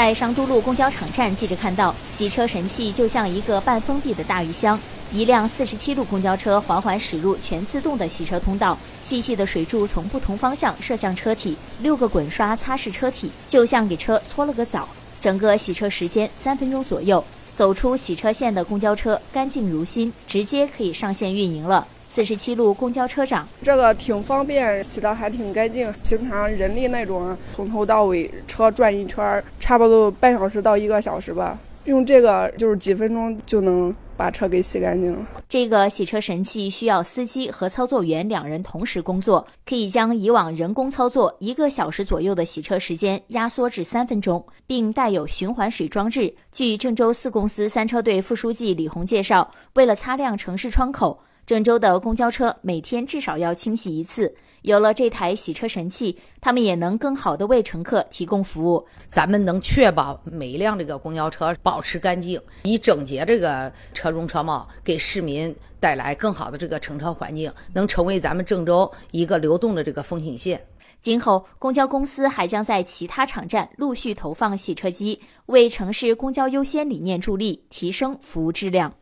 在商都路公交场站，记者看到洗车神器就像一个半封闭的大鱼箱。一辆四十七路公交车缓缓驶入全自动的洗车通道，细细的水柱从不同方向射向车体，六个滚刷擦拭车体，就像给车搓了个澡。整个洗车时间三分钟左右。走出洗车线的公交车干净如新，直接可以上线运营了。四十七路公交车长，这个挺方便，洗的还挺干净。平常人力那种，从头到尾车转一圈，差不多半小时到一个小时吧。用这个就是几分钟就能把车给洗干净了。这个洗车神器需要司机和操作员两人同时工作，可以将以往人工操作一个小时左右的洗车时间压缩至三分钟，并带有循环水装置。据郑州四公司三车队副书记李红介绍，为了擦亮城市窗口。郑州的公交车每天至少要清洗一次。有了这台洗车神器，他们也能更好的为乘客提供服务。咱们能确保每一辆这个公交车保持干净，以整洁这个车容车貌，给市民带来更好的这个乘车环境，能成为咱们郑州一个流动的这个风景线。今后，公交公司还将在其他场站陆续投放洗车机，为城市公交优先理念助力，提升服务质量。